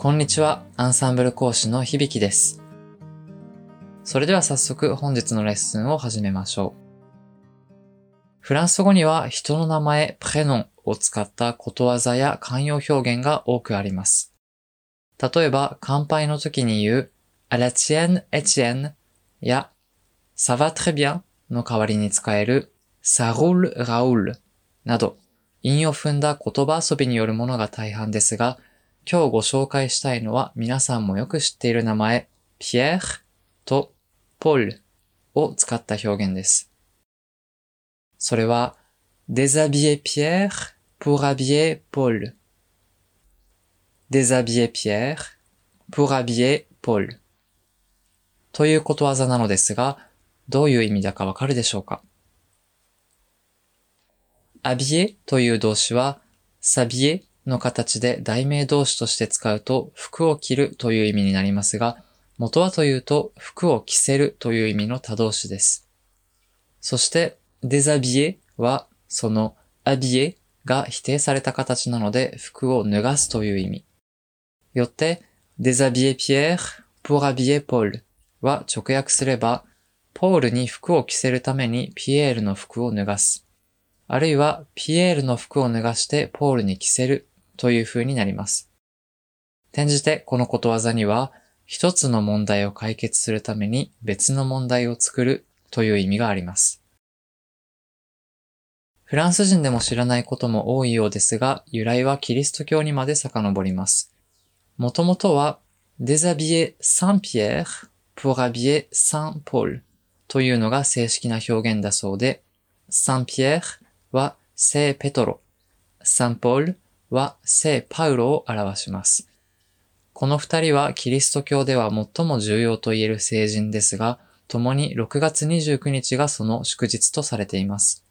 こんにちは、アンサンブル講師の響です。それでは早速本日のレッスンを始めましょう。フランス語には人の名前、プレノンを使ったことわざや慣用表現が多くあります。例えば、乾杯の時に言う、à la tienne, Etienne や、ça va très bien の代わりに使える、ça roule, Raoul など、韻を踏んだ言葉遊びによるものが大半ですが、今日ご紹介したいのは皆さんもよく知っている名前、ピエールとポールを使った表現です。それは、デザビエ・ピエール、ポラビエ・ポール。デザビエ・ピエール、ポラビエ・ポール。ということわざなのですが、どういう意味だかわかるでしょうか？アビエという動詞は、サビエの形で代名動詞として使うと服を着るという意味になりますが、元はというと服を着せるという意味の他動詞です。そして、déshabiller はその habiller が否定された形なので服を脱がすという意味。よって、déshabiller Pierre pour habiller Paul は直訳すれば、ポールに服を着せるためにピエールの服を脱がす。あるいは、ピエールの服を脱がしてポールに着せるという風になります。転じて、このことわざには、一つの問題を解決するために別の問題を作るという意味があります。フランス人でも知らないことも多いようですが、由来はキリスト教にまで遡ります。もともとは、déshabiller Saint Pierre pour habiller Saint Paul というのが正式な表現だそうで、Saint Pierre は聖ペトロ、サンポールは聖パウロを表します。この二人はキリスト教では最も重要と言える聖人ですが、共に6月29日がその祝日とされています。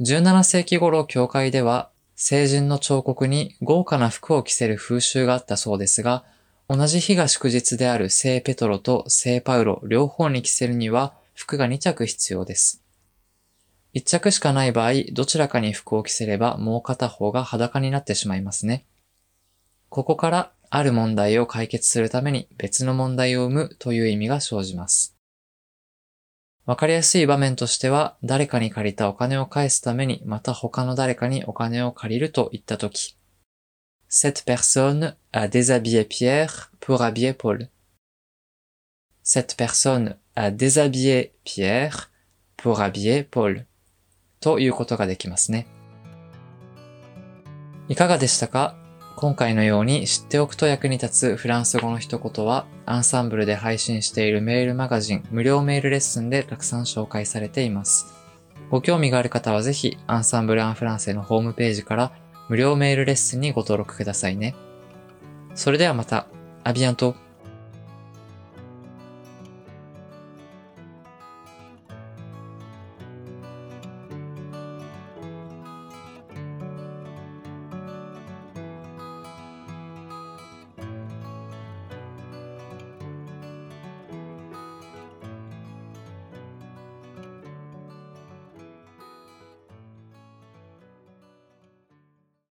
17世紀頃教会では聖人の彫刻に豪華な服を着せる風習があったそうですが、同じ日が祝日である聖ペトロと聖パウロ両方に着せるには服が2着必要です。一着しかない場合、どちらかに服を着せればもう片方が裸になってしまいますね。ここからある問題を解決するために別の問題を生むという意味が生じます。わかりやすい場面としては、誰かに借りたお金を返すためにまた他の誰かにお金を借りると言ったとき、Cette personne a déshabillé Pierre pour habiller Paul. Cette personne a déshabillé Pierre pour habiller Paul. ということができますね。いかがでしたか？今回のように知っておくと役に立つフランス語の一言は、アンサンブルで配信しているメールマガジン無料メールレッスンでたくさん紹介されています。ご興味がある方はぜひ、アンサンブル・アン・フランセのホームページから無料メールレッスンにご登録くださいね。それではまた、アビアント。